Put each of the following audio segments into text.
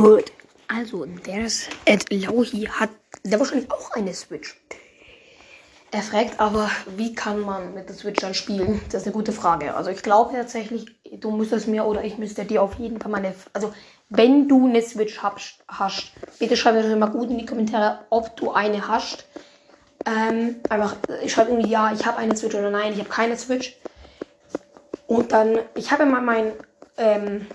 Gut. Also, der ist Ed Lauhi hat der wahrscheinlich auch eine Switch. Er fragt aber, wie kann man mit der Switch dann spielen? Das ist eine gute Frage. Also ich glaube tatsächlich, du müsstest mir oder ich müsste dir auf jeden Fall meine, also wenn du eine Switch hast, hast bitte schreib mir mal gut in die Kommentare, ob du eine hast. Ähm, einfach, ich schreibe irgendwie, ja, ich habe eine Switch oder nein, ich habe keine Switch. Und dann, ich habe immer mein, ähm,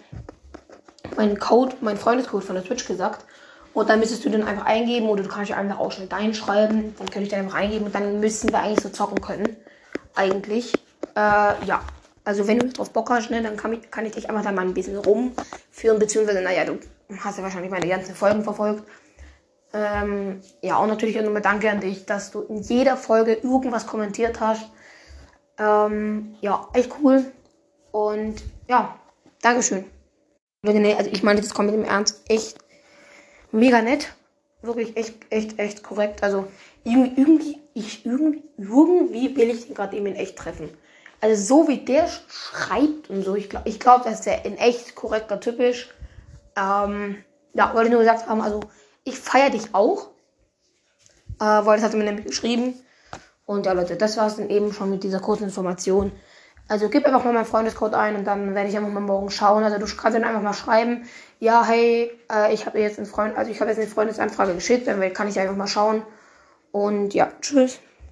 meinen Code, meinen Freundescode von der Switch gesagt. Und dann müsstest du den einfach eingeben oder du kannst ja einfach auch schnell deinen schreiben. Dann könnte ich den einfach eingeben und dann müssen wir eigentlich so zocken können. Eigentlich. Äh, ja. Also wenn du drauf Bock hast, ne, dann kann ich, kann ich dich einfach da mal ein bisschen rumführen. Beziehungsweise, naja, du hast ja wahrscheinlich meine ganzen Folgen verfolgt. Ähm, ja, und natürlich auch nochmal danke an dich, dass du in jeder Folge irgendwas kommentiert hast. Ähm, ja, echt cool. Und ja, Dankeschön. Also ich meine das kommt mit dem Ernst echt mega nett. Wirklich echt, echt, echt korrekt. Also irgendwie, ich, irgendwie, irgendwie will ich den gerade eben in echt treffen. Also so wie der schreibt und so, ich glaube, ich glaub, dass der in echt korrekter Typ ist. Ähm, ja, wollte nur gesagt haben, also ich feiere dich auch. Äh, weil das hat er mir nämlich geschrieben. Und ja, Leute, das war es dann eben schon mit dieser kurzen Information. Also gib einfach mal meinen Freundescode ein und dann werde ich einfach mal morgen schauen. Also du kannst dann einfach mal schreiben, ja, hey, äh, ich habe jetzt einen Freund, also ich habe jetzt eine Freundesanfrage geschickt, dann kann ich einfach mal schauen. Und ja, tschüss.